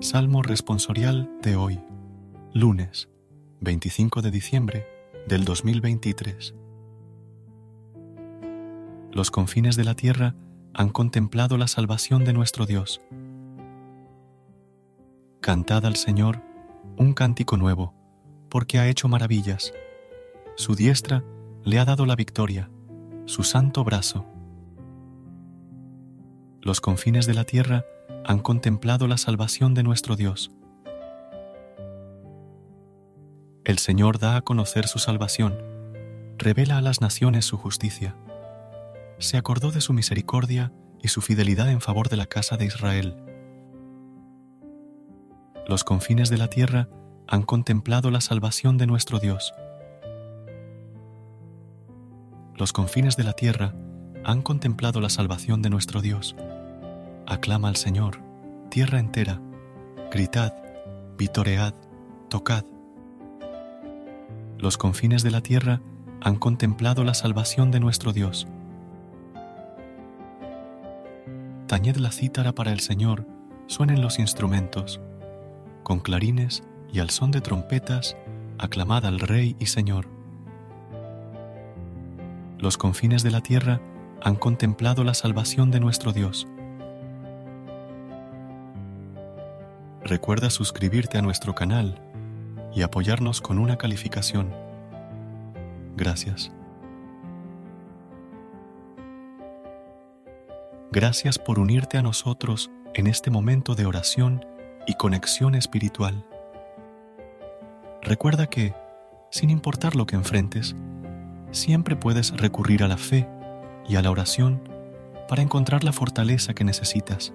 Salmo responsorial de hoy, lunes 25 de diciembre del 2023. Los confines de la tierra han contemplado la salvación de nuestro Dios. Cantad al Señor un cántico nuevo, porque ha hecho maravillas. Su diestra le ha dado la victoria, su santo brazo. Los confines de la tierra han contemplado la salvación de nuestro Dios. El Señor da a conocer su salvación, revela a las naciones su justicia. Se acordó de su misericordia y su fidelidad en favor de la casa de Israel. Los confines de la tierra han contemplado la salvación de nuestro Dios. Los confines de la tierra han contemplado la salvación de nuestro Dios. Aclama al Señor, tierra entera, gritad, vitoread, tocad. Los confines de la tierra han contemplado la salvación de nuestro Dios. Tañed la cítara para el Señor, suenen los instrumentos. Con clarines y al son de trompetas, aclamad al Rey y Señor. Los confines de la tierra han contemplado la salvación de nuestro Dios. Recuerda suscribirte a nuestro canal y apoyarnos con una calificación. Gracias. Gracias por unirte a nosotros en este momento de oración y conexión espiritual. Recuerda que, sin importar lo que enfrentes, siempre puedes recurrir a la fe y a la oración para encontrar la fortaleza que necesitas.